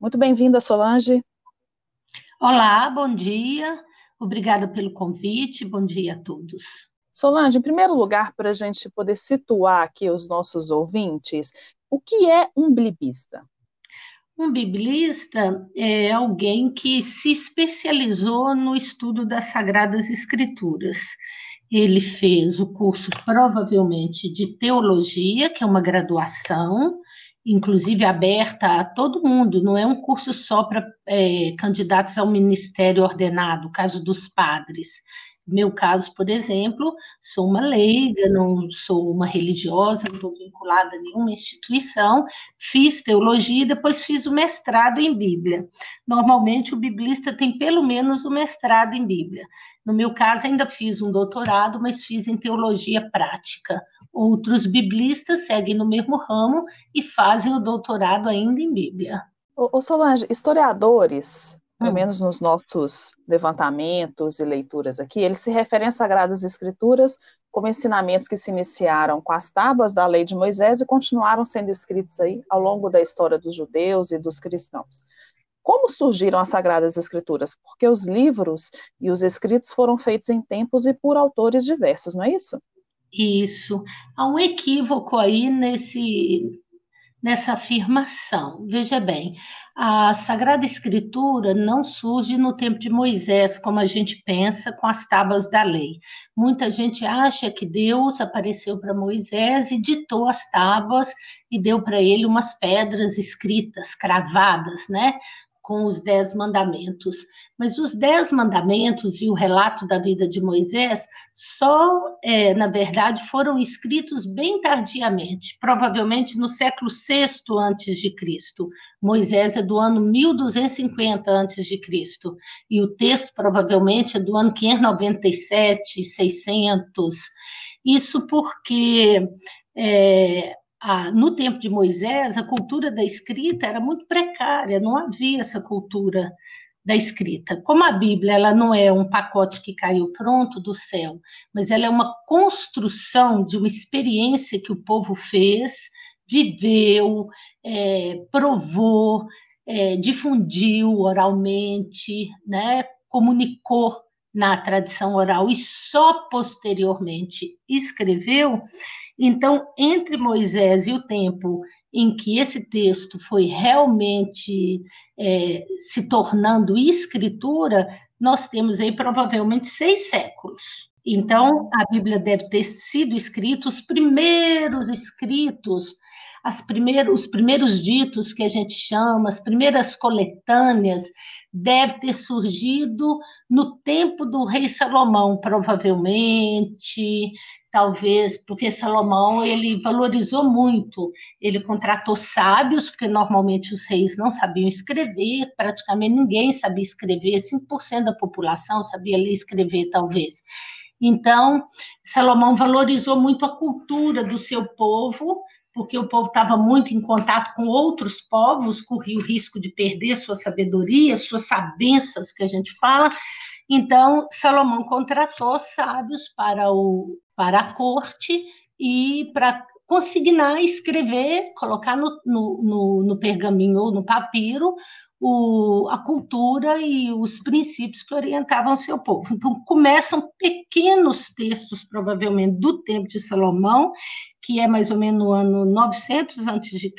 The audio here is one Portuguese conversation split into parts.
Muito bem-vinda, Solange. Olá, bom dia. Obrigada pelo convite. Bom dia a todos. Solange, em primeiro lugar, para a gente poder situar aqui os nossos ouvintes, o que é um biblista? Um biblista é alguém que se especializou no estudo das Sagradas Escrituras. Ele fez o curso, provavelmente, de teologia, que é uma graduação, inclusive aberta a todo mundo, não é um curso só para é, candidatos ao ministério ordenado, caso dos padres. Meu caso, por exemplo, sou uma leiga, não sou uma religiosa, não estou vinculada a nenhuma instituição, fiz teologia e depois fiz o mestrado em Bíblia. Normalmente, o biblista tem pelo menos o mestrado em Bíblia. No meu caso, ainda fiz um doutorado, mas fiz em teologia prática. Outros biblistas seguem no mesmo ramo e fazem o doutorado ainda em Bíblia. Ô, Solange, historiadores, pelo hum. menos nos nossos levantamentos e leituras aqui, eles se referem às Sagradas Escrituras como ensinamentos que se iniciaram com as tábuas da lei de Moisés e continuaram sendo escritos aí ao longo da história dos judeus e dos cristãos. Como surgiram as Sagradas Escrituras? Porque os livros e os escritos foram feitos em tempos e por autores diversos, não é isso? Isso. Há um equívoco aí nesse, nessa afirmação. Veja bem, a Sagrada Escritura não surge no tempo de Moisés, como a gente pensa com as tábuas da lei. Muita gente acha que Deus apareceu para Moisés e ditou as tábuas e deu para ele umas pedras escritas, cravadas, né? Com os Dez Mandamentos. Mas os Dez Mandamentos e o relato da vida de Moisés só, é, na verdade, foram escritos bem tardiamente, provavelmente no século VI Cristo. Moisés é do ano 1250 antes de Cristo e o texto provavelmente é do ano 597, 600. Isso porque é, ah, no tempo de Moisés, a cultura da escrita era muito precária, não havia essa cultura da escrita. Como a Bíblia ela não é um pacote que caiu pronto do céu, mas ela é uma construção de uma experiência que o povo fez, viveu, é, provou, é, difundiu oralmente, né, comunicou na tradição oral e só posteriormente escreveu, então, entre Moisés e o tempo em que esse texto foi realmente é, se tornando escritura, nós temos aí provavelmente seis séculos. Então, a Bíblia deve ter sido escrita, os primeiros escritos, primeiros, os primeiros ditos que a gente chama, as primeiras coletâneas, deve ter surgido no tempo do rei Salomão, provavelmente, talvez porque Salomão ele valorizou muito, ele contratou sábios, porque normalmente os reis não sabiam escrever, praticamente ninguém sabia escrever, 5% da população sabia ler e escrever, talvez. Então, Salomão valorizou muito a cultura do seu povo, porque o povo estava muito em contato com outros povos, corria o risco de perder sua sabedoria, suas sabenças, que a gente fala, então, Salomão contratou sábios para, o, para a corte e para consignar, escrever, colocar no, no, no, no pergaminho ou no papiro o, a cultura e os princípios que orientavam seu povo. Então, começam pequenos textos, provavelmente, do tempo de Salomão, que é mais ou menos no ano 900 a.C.,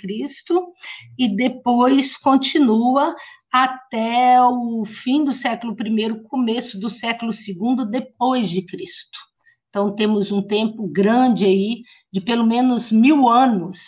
e depois continua até o fim do século I, começo do século II depois de Cristo. Então temos um tempo grande aí de pelo menos mil anos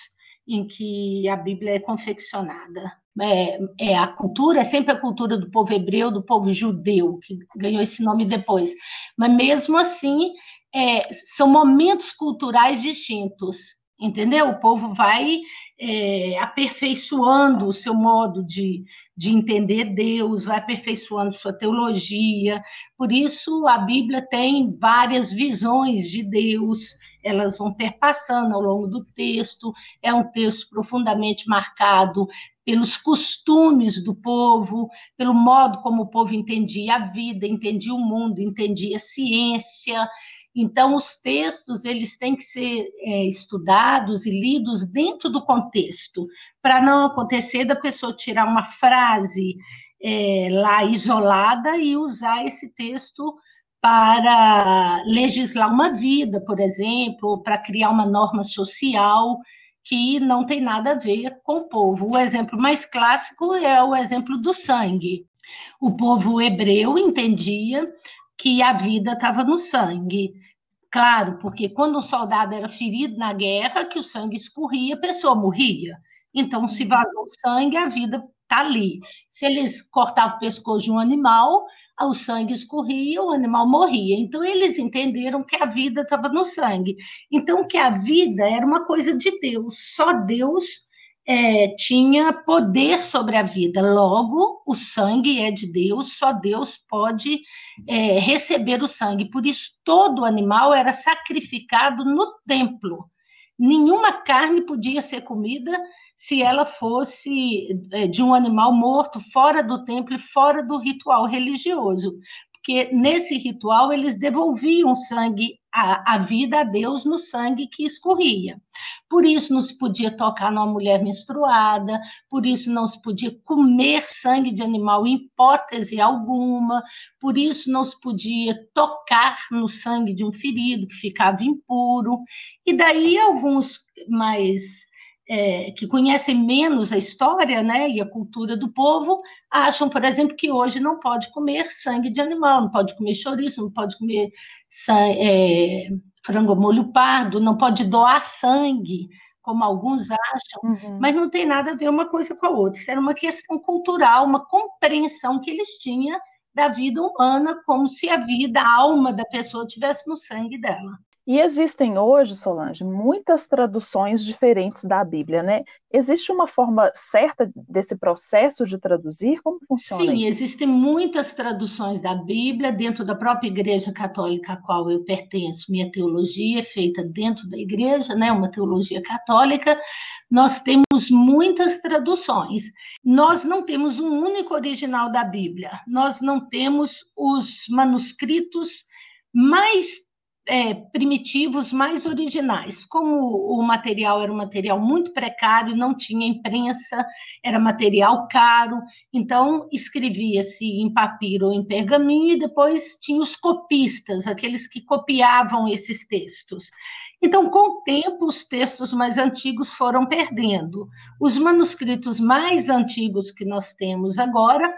em que a Bíblia é confeccionada. É, é, a cultura é sempre a cultura do povo hebreu, do povo judeu, que ganhou esse nome depois. Mas mesmo assim, é, são momentos culturais distintos, entendeu? O povo vai é, aperfeiçoando o seu modo de, de entender Deus, vai aperfeiçoando sua teologia. Por isso, a Bíblia tem várias visões de Deus, elas vão perpassando ao longo do texto. É um texto profundamente marcado pelos costumes do povo, pelo modo como o povo entendia a vida, entendia o mundo, entendia a ciência. Então, os textos eles têm que ser é, estudados e lidos dentro do contexto, para não acontecer da pessoa tirar uma frase é, lá isolada e usar esse texto para legislar uma vida, por exemplo, para criar uma norma social que não tem nada a ver com o povo. O exemplo mais clássico é o exemplo do sangue. O povo hebreu entendia que a vida estava no sangue. Claro, porque quando um soldado era ferido na guerra, que o sangue escorria, a pessoa morria. Então, se vazou sangue, a vida está ali. Se eles cortavam o pescoço de um animal, o sangue escorria, o animal morria. Então, eles entenderam que a vida estava no sangue. Então, que a vida era uma coisa de Deus. Só Deus é, tinha poder sobre a vida. Logo, o sangue é de Deus, só Deus pode é, receber o sangue. Por isso, todo animal era sacrificado no templo. Nenhuma carne podia ser comida se ela fosse é, de um animal morto fora do templo e fora do ritual religioso. Porque nesse ritual eles devolviam sangue, a, a vida a Deus no sangue que escorria. Por isso não se podia tocar numa mulher menstruada, por isso não se podia comer sangue de animal em hipótese alguma, por isso não se podia tocar no sangue de um ferido que ficava impuro. E daí alguns mais é, que conhecem menos a história né, e a cultura do povo acham, por exemplo, que hoje não pode comer sangue de animal, não pode comer chouriço, não pode comer sangue, é, frango molho pardo, não pode doar sangue, como alguns acham, uhum. mas não tem nada a ver uma coisa com a outra. Isso era uma questão cultural, uma compreensão que eles tinham da vida humana, como se a vida, a alma da pessoa tivesse no sangue dela. E existem hoje, Solange, muitas traduções diferentes da Bíblia, né? Existe uma forma certa desse processo de traduzir? Como funciona Sim, isso? existem muitas traduções da Bíblia dentro da própria Igreja Católica a qual eu pertenço. Minha teologia é feita dentro da igreja, né? Uma teologia católica. Nós temos muitas traduções. Nós não temos um único original da Bíblia. Nós não temos os manuscritos mais é, primitivos mais originais. Como o material era um material muito precário, não tinha imprensa, era material caro, então escrevia-se em papiro ou em pergaminho e depois tinha os copistas, aqueles que copiavam esses textos. Então, com o tempo, os textos mais antigos foram perdendo. Os manuscritos mais antigos que nós temos agora,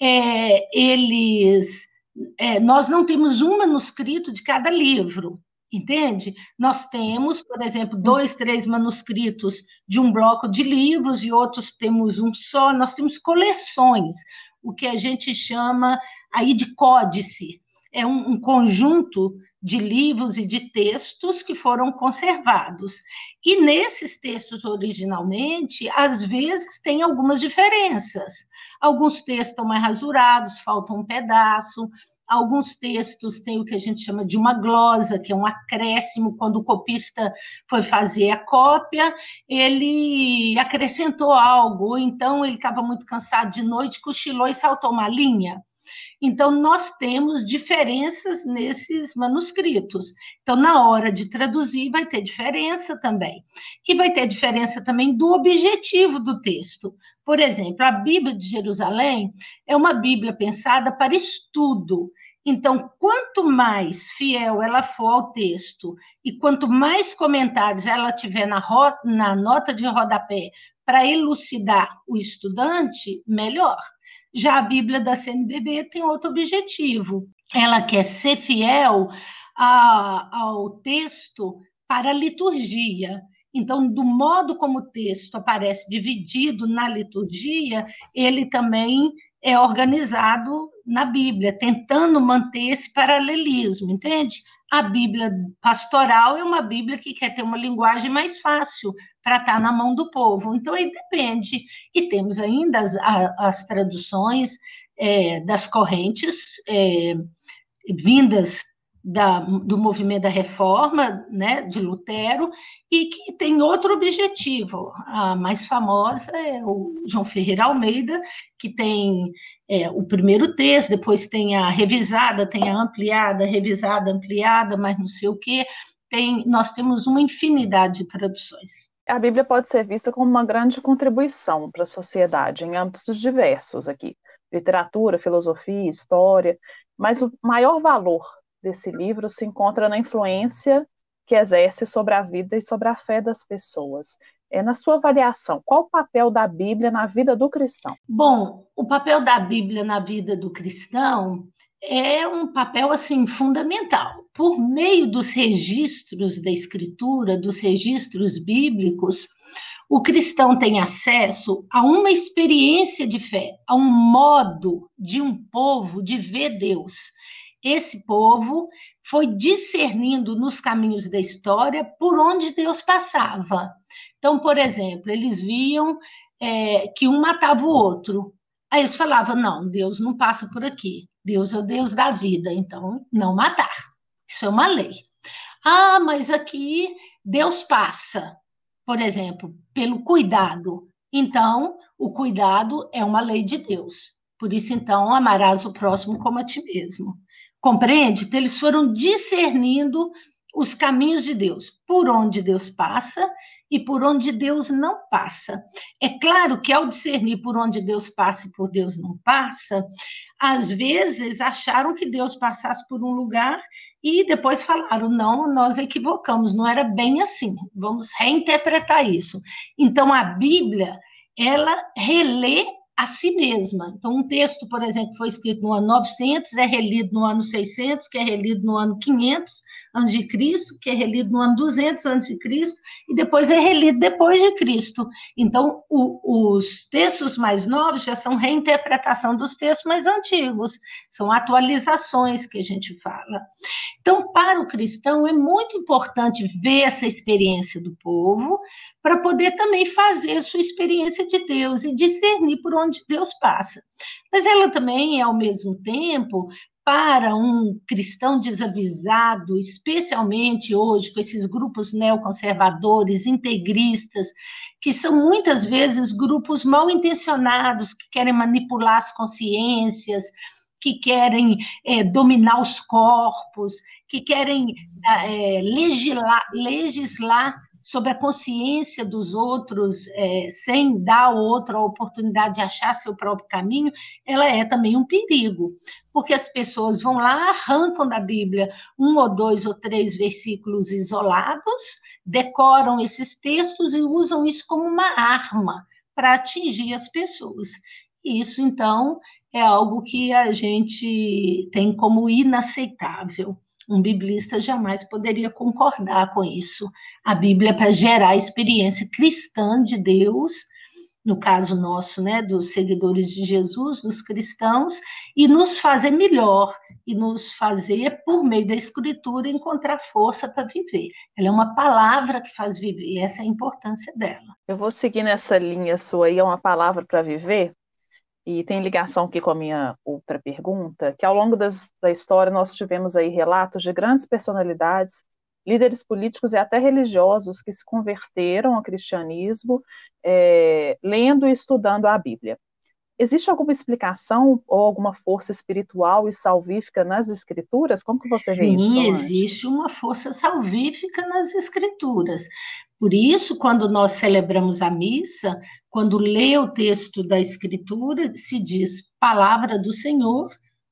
é, eles é, nós não temos um manuscrito de cada livro, entende? Nós temos, por exemplo, dois, três manuscritos de um bloco de livros e outros temos um só. Nós temos coleções, o que a gente chama aí de códice. É um, um conjunto de livros e de textos que foram conservados. E nesses textos, originalmente, às vezes tem algumas diferenças. Alguns textos estão mais rasurados, falta um pedaço. Alguns textos têm o que a gente chama de uma glosa, que é um acréscimo. Quando o copista foi fazer a cópia, ele acrescentou algo, ou então ele estava muito cansado de noite, cochilou e saltou uma linha. Então, nós temos diferenças nesses manuscritos. Então, na hora de traduzir, vai ter diferença também. E vai ter diferença também do objetivo do texto. Por exemplo, a Bíblia de Jerusalém é uma Bíblia pensada para estudo. Então, quanto mais fiel ela for ao texto e quanto mais comentários ela tiver na, na nota de rodapé para elucidar o estudante, melhor. Já a Bíblia da CNBB tem outro objetivo. Ela quer ser fiel a, ao texto para a liturgia. Então, do modo como o texto aparece dividido na liturgia, ele também é organizado na Bíblia, tentando manter esse paralelismo, entende? A Bíblia pastoral é uma Bíblia que quer ter uma linguagem mais fácil para estar tá na mão do povo. Então, aí depende. E temos ainda as, as traduções é, das correntes é, vindas da, do movimento da reforma, né, de Lutero, e que tem outro objetivo. A mais famosa é o João Ferreira Almeida, que tem é, o primeiro texto, depois tem a revisada, tem a ampliada, revisada, ampliada, mas não sei o quê. Tem, nós temos uma infinidade de traduções. A Bíblia pode ser vista como uma grande contribuição para a sociedade em âmbitos diversos aqui, literatura, filosofia, história, mas o maior valor desse livro se encontra na influência que exerce sobre a vida e sobre a fé das pessoas. É, na sua avaliação, qual o papel da Bíblia na vida do cristão? Bom, o papel da Bíblia na vida do cristão é um papel assim fundamental. Por meio dos registros da Escritura, dos registros bíblicos, o cristão tem acesso a uma experiência de fé, a um modo de um povo de ver Deus esse povo foi discernindo nos caminhos da história por onde Deus passava. Então, por exemplo, eles viam é, que um matava o outro. Aí eles falavam: não, Deus não passa por aqui. Deus é o Deus da vida, então não matar. Isso é uma lei. Ah, mas aqui Deus passa, por exemplo, pelo cuidado. Então, o cuidado é uma lei de Deus. Por isso, então, amarás o próximo como a ti mesmo. Compreende? Então, eles foram discernindo os caminhos de Deus, por onde Deus passa e por onde Deus não passa. É claro que ao discernir por onde Deus passa e por Deus não passa, às vezes acharam que Deus passasse por um lugar e depois falaram: não, nós equivocamos, não era bem assim, vamos reinterpretar isso. Então a Bíblia, ela relê a si mesma. Então, um texto, por exemplo, foi escrito no ano 900, é relido no ano 600, que é relido no ano 500 antes de Cristo, que é relido no ano 200 antes de Cristo, e depois é relido depois de Cristo. Então, o, os textos mais novos já são reinterpretação dos textos mais antigos, são atualizações que a gente fala. Então, para o cristão é muito importante ver essa experiência do povo, para poder também fazer sua experiência de Deus e discernir por onde Deus passa. Mas ela também, ao mesmo tempo, para um cristão desavisado, especialmente hoje com esses grupos neoconservadores, integristas, que são muitas vezes grupos mal intencionados, que querem manipular as consciências, que querem é, dominar os corpos, que querem é, legislar, legislar sobre a consciência dos outros, é, sem dar ao outro a oportunidade de achar seu próprio caminho, ela é também um perigo, porque as pessoas vão lá, arrancam da Bíblia um ou dois ou três versículos isolados, decoram esses textos e usam isso como uma arma para atingir as pessoas. Isso, então, é algo que a gente tem como inaceitável. Um biblista jamais poderia concordar com isso. A Bíblia é para gerar a experiência cristã de Deus, no caso nosso, né, dos seguidores de Jesus, dos cristãos, e nos fazer melhor, e nos fazer, por meio da Escritura, encontrar força para viver. Ela é uma palavra que faz viver, essa é a importância dela. Eu vou seguir nessa linha sua aí, é uma palavra para viver, e tem ligação aqui com a minha outra pergunta, que ao longo das, da história nós tivemos aí relatos de grandes personalidades, líderes políticos e até religiosos que se converteram ao cristianismo, é, lendo e estudando a Bíblia. Existe alguma explicação ou alguma força espiritual e salvífica nas escrituras? Como que você Sim, vê isso? Sim, existe uma força salvífica nas escrituras. Por isso, quando nós celebramos a missa, quando lê o texto da escritura, se diz palavra do Senhor,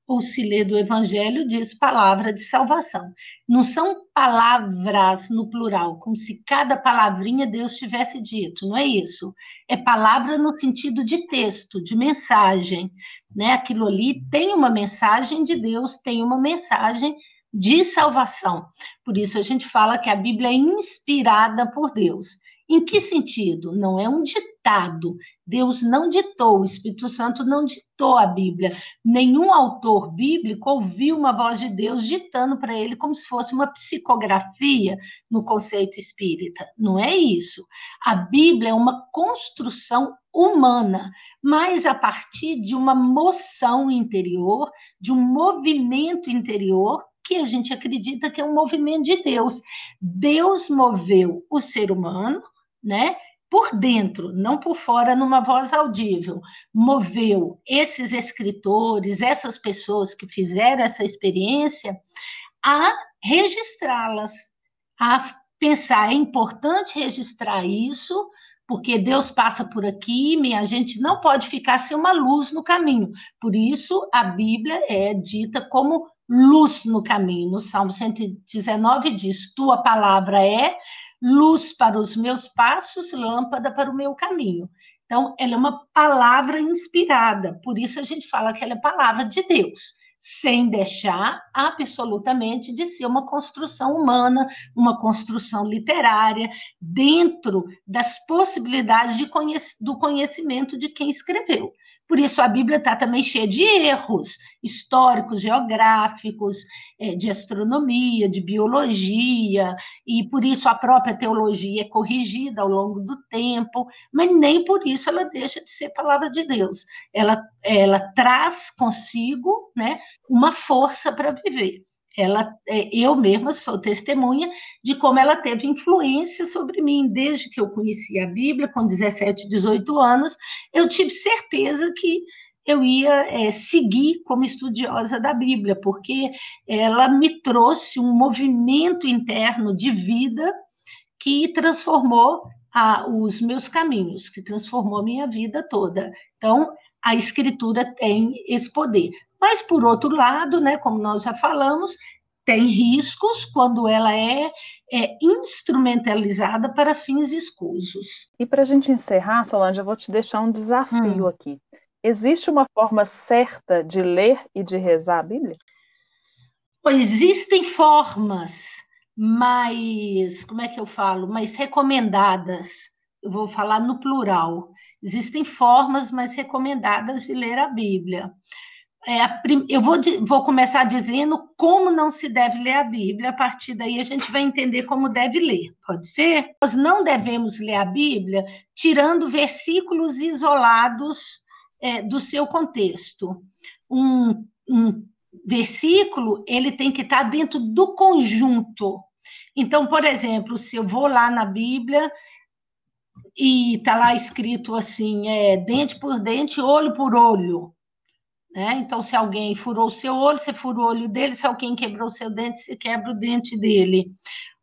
ou se lê do Evangelho, diz palavra de salvação. Não são palavras no plural, como se cada palavrinha Deus tivesse dito, não é isso. É palavra no sentido de texto, de mensagem. Né? Aquilo ali tem uma mensagem de Deus, tem uma mensagem de salvação. Por isso a gente fala que a Bíblia é inspirada por Deus. Em que sentido? Não é um ditado. Deus não ditou, o Espírito Santo não ditou a Bíblia. Nenhum autor bíblico ouviu uma voz de Deus ditando para ele como se fosse uma psicografia no conceito espírita. Não é isso. A Bíblia é uma construção humana, mas a partir de uma moção interior, de um movimento interior que a gente acredita que é um movimento de Deus. Deus moveu o ser humano, né? Por dentro, não por fora, numa voz audível, moveu esses escritores, essas pessoas que fizeram essa experiência, a registrá-las, a pensar, é importante registrar isso, porque Deus passa por aqui e a gente não pode ficar sem uma luz no caminho. Por isso, a Bíblia é dita como luz no caminho. No Salmo 119 diz: Tua palavra é luz para os meus passos, lâmpada para o meu caminho. Então, ela é uma palavra inspirada, por isso a gente fala que ela é palavra de Deus sem deixar absolutamente de ser uma construção humana, uma construção literária, dentro das possibilidades de conhec do conhecimento de quem escreveu. Por isso, a Bíblia está também cheia de erros históricos, geográficos, é, de astronomia, de biologia, e por isso a própria teologia é corrigida ao longo do tempo, mas nem por isso ela deixa de ser palavra de Deus. Ela, ela traz consigo né, uma força para viver ela, é, eu mesma sou testemunha de como ela teve influência sobre mim desde que eu conheci a Bíblia, com 17, 18 anos, eu tive certeza que eu ia é, seguir como estudiosa da Bíblia, porque ela me trouxe um movimento interno de vida que transformou a, os meus caminhos, que transformou a minha vida toda. Então, a escritura tem esse poder. Mas, por outro lado, né, como nós já falamos, tem riscos quando ela é, é instrumentalizada para fins escusos. E para a gente encerrar, Solange, eu vou te deixar um desafio hum. aqui. Existe uma forma certa de ler e de rezar a Bíblia? Existem formas, mas como é que eu falo? Mais recomendadas. Eu vou falar no plural. Existem formas mais recomendadas de ler a Bíblia é prim... eu vou, vou começar dizendo como não se deve ler a Bíblia, a partir daí a gente vai entender como deve ler, pode ser? Nós não devemos ler a Bíblia tirando versículos isolados é, do seu contexto. Um, um versículo, ele tem que estar dentro do conjunto. Então, por exemplo, se eu vou lá na Bíblia e está lá escrito assim, é, dente por dente, olho por olho, né? Então, se alguém furou o seu olho, você fura o olho dele, se alguém quebrou o seu dente, você quebra o dente dele.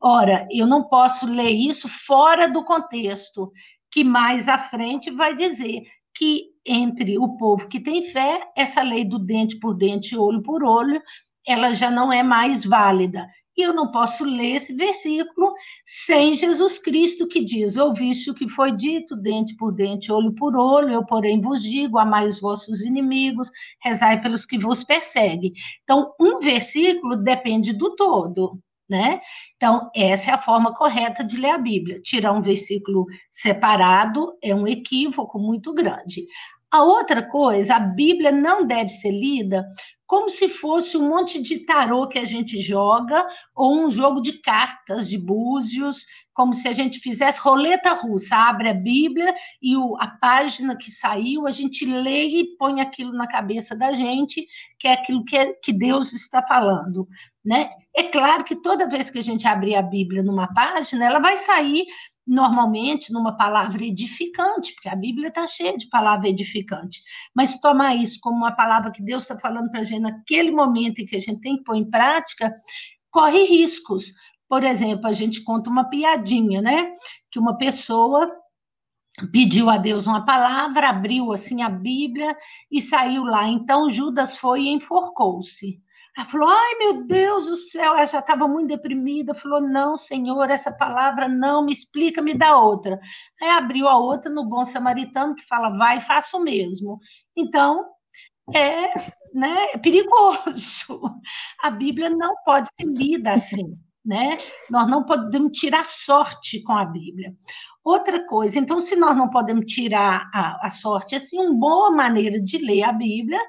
Ora, eu não posso ler isso fora do contexto, que mais à frente vai dizer que entre o povo que tem fé, essa lei do dente por dente, olho por olho, ela já não é mais válida. E eu não posso ler esse versículo sem Jesus Cristo que diz: Ouviste o que foi dito, dente por dente, olho por olho, eu, porém, vos digo: amai os vossos inimigos, rezai pelos que vos perseguem. Então, um versículo depende do todo. Né? Então, essa é a forma correta de ler a Bíblia. Tirar um versículo separado é um equívoco muito grande. A outra coisa, a Bíblia não deve ser lida como se fosse um monte de tarô que a gente joga, ou um jogo de cartas, de búzios, como se a gente fizesse roleta russa, abre a Bíblia e o, a página que saiu, a gente lê e põe aquilo na cabeça da gente, que é aquilo que, é, que Deus está falando. Né? É claro que toda vez que a gente abrir a Bíblia numa página, ela vai sair normalmente numa palavra edificante, porque a Bíblia está cheia de palavra edificante. Mas tomar isso como uma palavra que Deus está falando para a gente naquele momento em que a gente tem que pôr em prática, corre riscos. Por exemplo, a gente conta uma piadinha, né? Que uma pessoa pediu a Deus uma palavra, abriu assim a Bíblia e saiu lá. Então Judas foi e enforcou-se. Ela falou: Ai, meu Deus do céu, ela já estava muito deprimida. Falou: Não, Senhor, essa palavra não me explica, me dá outra. Aí abriu a outra no Bom Samaritano, que fala: Vai, faça o mesmo. Então, é, né, é perigoso. A Bíblia não pode ser lida assim. Né? Nós não podemos tirar sorte com a Bíblia. Outra coisa, então, se nós não podemos tirar a, a, sorte, assim, uma boa maneira de ler a Bíblia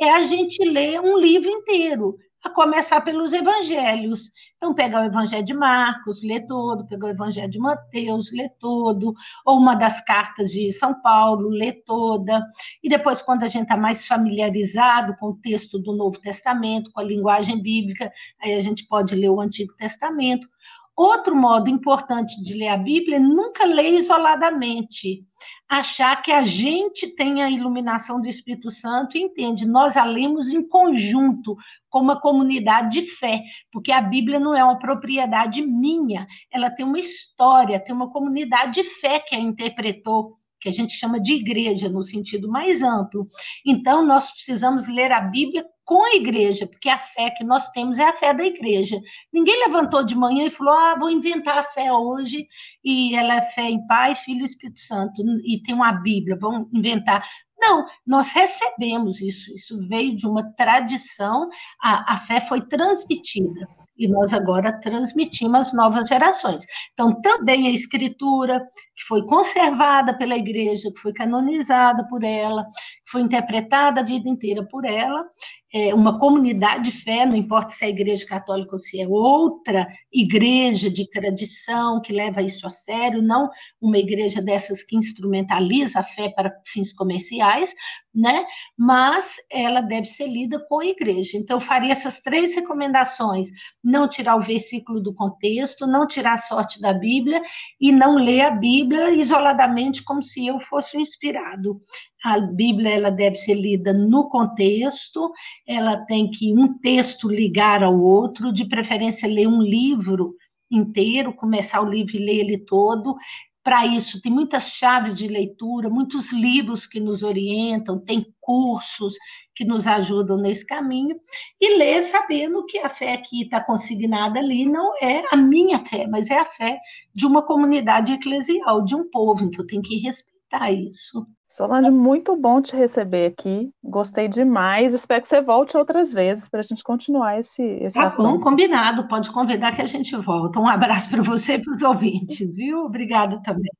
é a gente ler um livro inteiro. a começar pelos evangelhos. Então, pegar o evangelho de Marcos, ler todo, pegar o evangelho de Mateus, ler todo, ou uma das cartas de São Paulo, ler toda. E depois, quando a gente está mais familiarizado com o texto do Novo Testamento, com a linguagem bíblica, aí a gente pode ler o Antigo Testamento. Outro modo importante de ler a Bíblia é nunca ler isoladamente. Achar que a gente tem a iluminação do Espírito Santo entende. Nós a lemos em conjunto, como uma comunidade de fé, porque a Bíblia não é uma propriedade minha, ela tem uma história, tem uma comunidade de fé que a interpretou que a gente chama de igreja no sentido mais amplo. Então, nós precisamos ler a Bíblia com a igreja, porque a fé que nós temos é a fé da igreja. Ninguém levantou de manhã e falou: ah, vou inventar a fé hoje, e ela é fé em Pai, Filho e Espírito Santo, e tem uma Bíblia, vamos inventar. Não, nós recebemos isso, isso veio de uma tradição, a, a fé foi transmitida e nós agora transmitimos às novas gerações. Então, também a escritura, que foi conservada pela igreja, que foi canonizada por ela, que foi interpretada a vida inteira por ela, é, uma comunidade de fé, não importa se é a igreja católica ou se é outra igreja de tradição que leva isso a sério, não uma igreja dessas que instrumentaliza a fé para fins comerciais, né? Mas ela deve ser lida com a igreja. Então, eu faria essas três recomendações: não tirar o versículo do contexto, não tirar a sorte da Bíblia e não ler a Bíblia isoladamente como se eu fosse inspirado. A Bíblia ela deve ser lida no contexto, ela tem que um texto ligar ao outro, de preferência ler um livro inteiro, começar o livro e ler ele todo, para isso. Tem muitas chaves de leitura, muitos livros que nos orientam, tem cursos que nos ajudam nesse caminho, e ler sabendo que a fé que está consignada ali não é a minha fé, mas é a fé de uma comunidade eclesial, de um povo, então tem que respeitar isso. Solange, muito bom te receber aqui. Gostei demais. Espero que você volte outras vezes para a gente continuar esse, esse tá assunto. bom, combinado. Pode convidar que a gente volta. Um abraço para você e para os ouvintes, viu? Obrigada também.